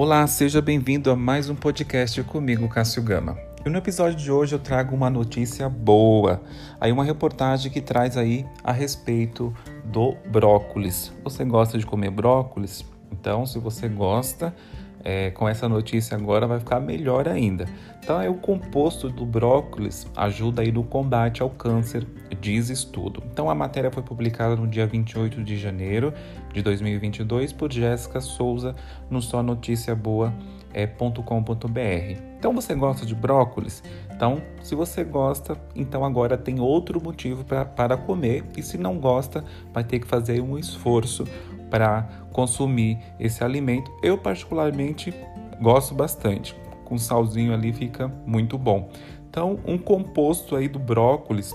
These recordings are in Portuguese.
Olá, seja bem-vindo a mais um podcast comigo, Cássio Gama. E no episódio de hoje eu trago uma notícia boa, aí uma reportagem que traz aí a respeito do brócolis. Você gosta de comer brócolis? Então, se você gosta, é, com essa notícia agora vai ficar melhor ainda. Então, é o composto do brócolis ajuda aí no combate ao câncer, diz estudo. Então, a matéria foi publicada no dia 28 de janeiro de 2022 por Jéssica Souza no só notícia boa é, .com.br. Então você gosta de brócolis? Então, se você gosta, então agora tem outro motivo pra, para comer e se não gosta, vai ter que fazer um esforço para consumir esse alimento. Eu particularmente gosto bastante. Com salzinho ali fica muito bom. Então, um composto aí do brócolis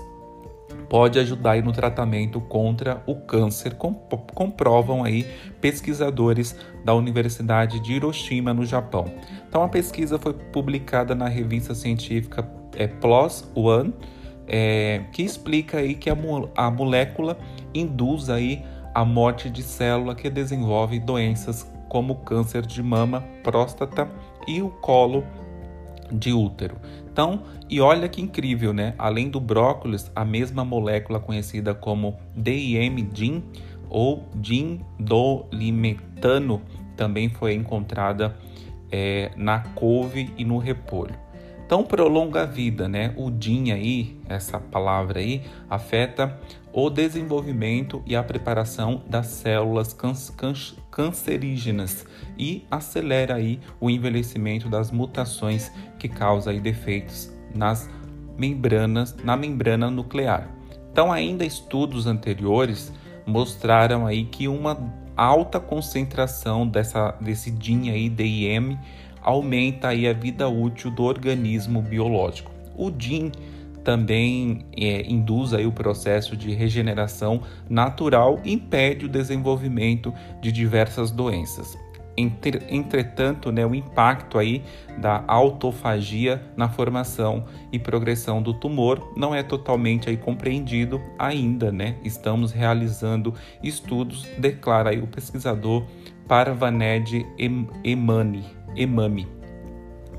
pode ajudar aí no tratamento contra o câncer, comprovam aí pesquisadores da Universidade de Hiroshima, no Japão. Então, a pesquisa foi publicada na revista científica é, PLOS ONE, é, que explica aí que a, a molécula induz aí a morte de célula que desenvolve doenças como câncer de mama, próstata e o colo de útero. Então, e olha que incrível, né? Além do brócolis, a mesma molécula conhecida como DIM-DIN ou dindolimetano também foi encontrada é, na couve e no repolho. Então prolonga a vida, né? O DIN aí, essa palavra aí, afeta o desenvolvimento e a preparação das células cancerígenas e acelera aí o envelhecimento das mutações que causam aí defeitos nas membranas, na membrana nuclear. Então ainda estudos anteriores mostraram aí que uma alta concentração dessa, desse DIN aí, DIM, aumenta aí a vida útil do organismo biológico. O DIN também é, induz aí o processo de regeneração natural e impede o desenvolvimento de diversas doenças. Entretanto, né, o impacto aí da autofagia na formação e progressão do tumor não é totalmente aí compreendido ainda, né? Estamos realizando estudos, declara aí o pesquisador Parvaned Emani, Emami.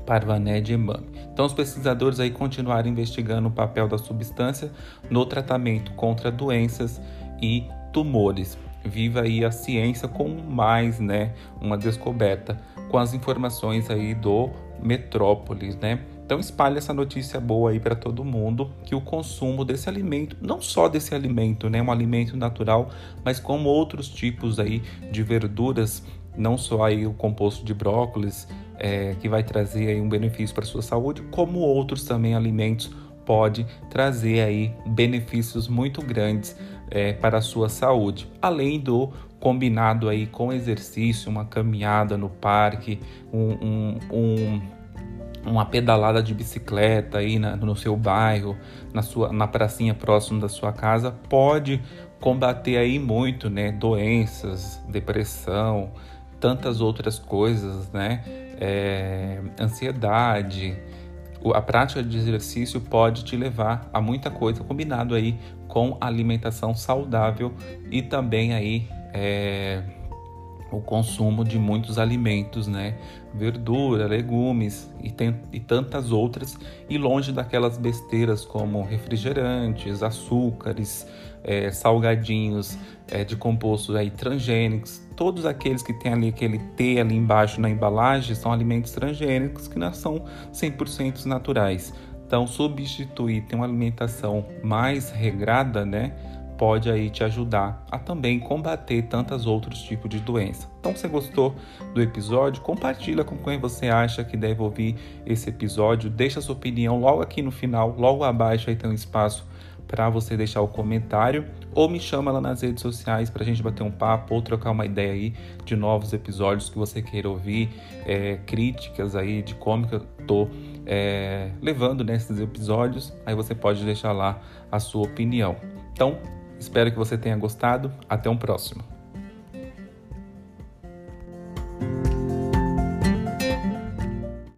Parvaned Emami. Então, os pesquisadores aí continuaram investigando o papel da substância no tratamento contra doenças e tumores viva aí a ciência com mais, né, uma descoberta com as informações aí do Metrópolis, né? Então espalhe essa notícia boa aí para todo mundo que o consumo desse alimento, não só desse alimento, né, um alimento natural, mas como outros tipos aí de verduras, não só aí o composto de brócolis, é, que vai trazer aí um benefício para sua saúde, como outros também alimentos pode trazer aí benefícios muito grandes é, para a sua saúde, além do combinado aí com exercício, uma caminhada no parque, um, um, um, uma pedalada de bicicleta aí na, no seu bairro, na sua na pracinha próximo da sua casa, pode combater aí muito, né, doenças, depressão, tantas outras coisas, né, é, ansiedade, a prática de exercício pode te levar a muita coisa combinado aí com alimentação saudável e também aí é, o consumo de muitos alimentos, né? Verdura, legumes e, tem, e tantas outras, e longe daquelas besteiras como refrigerantes, açúcares, é, salgadinhos é, de compostos aí transgênicos, todos aqueles que tem ali aquele T ali embaixo na embalagem são alimentos transgênicos que não são 100% naturais. Então, substituir, ter uma alimentação mais regrada, né? Pode aí te ajudar a também combater tantos outros tipos de doença. Então, se você gostou do episódio, compartilha com quem você acha que deve ouvir esse episódio. Deixa sua opinião logo aqui no final, logo abaixo aí tem um espaço para você deixar o comentário ou me chama lá nas redes sociais para a gente bater um papo ou trocar uma ideia aí de novos episódios que você queira ouvir, é, críticas aí de como que eu tô é, levando nesses episódios. Aí você pode deixar lá a sua opinião. Então, espero que você tenha gostado. Até um próximo.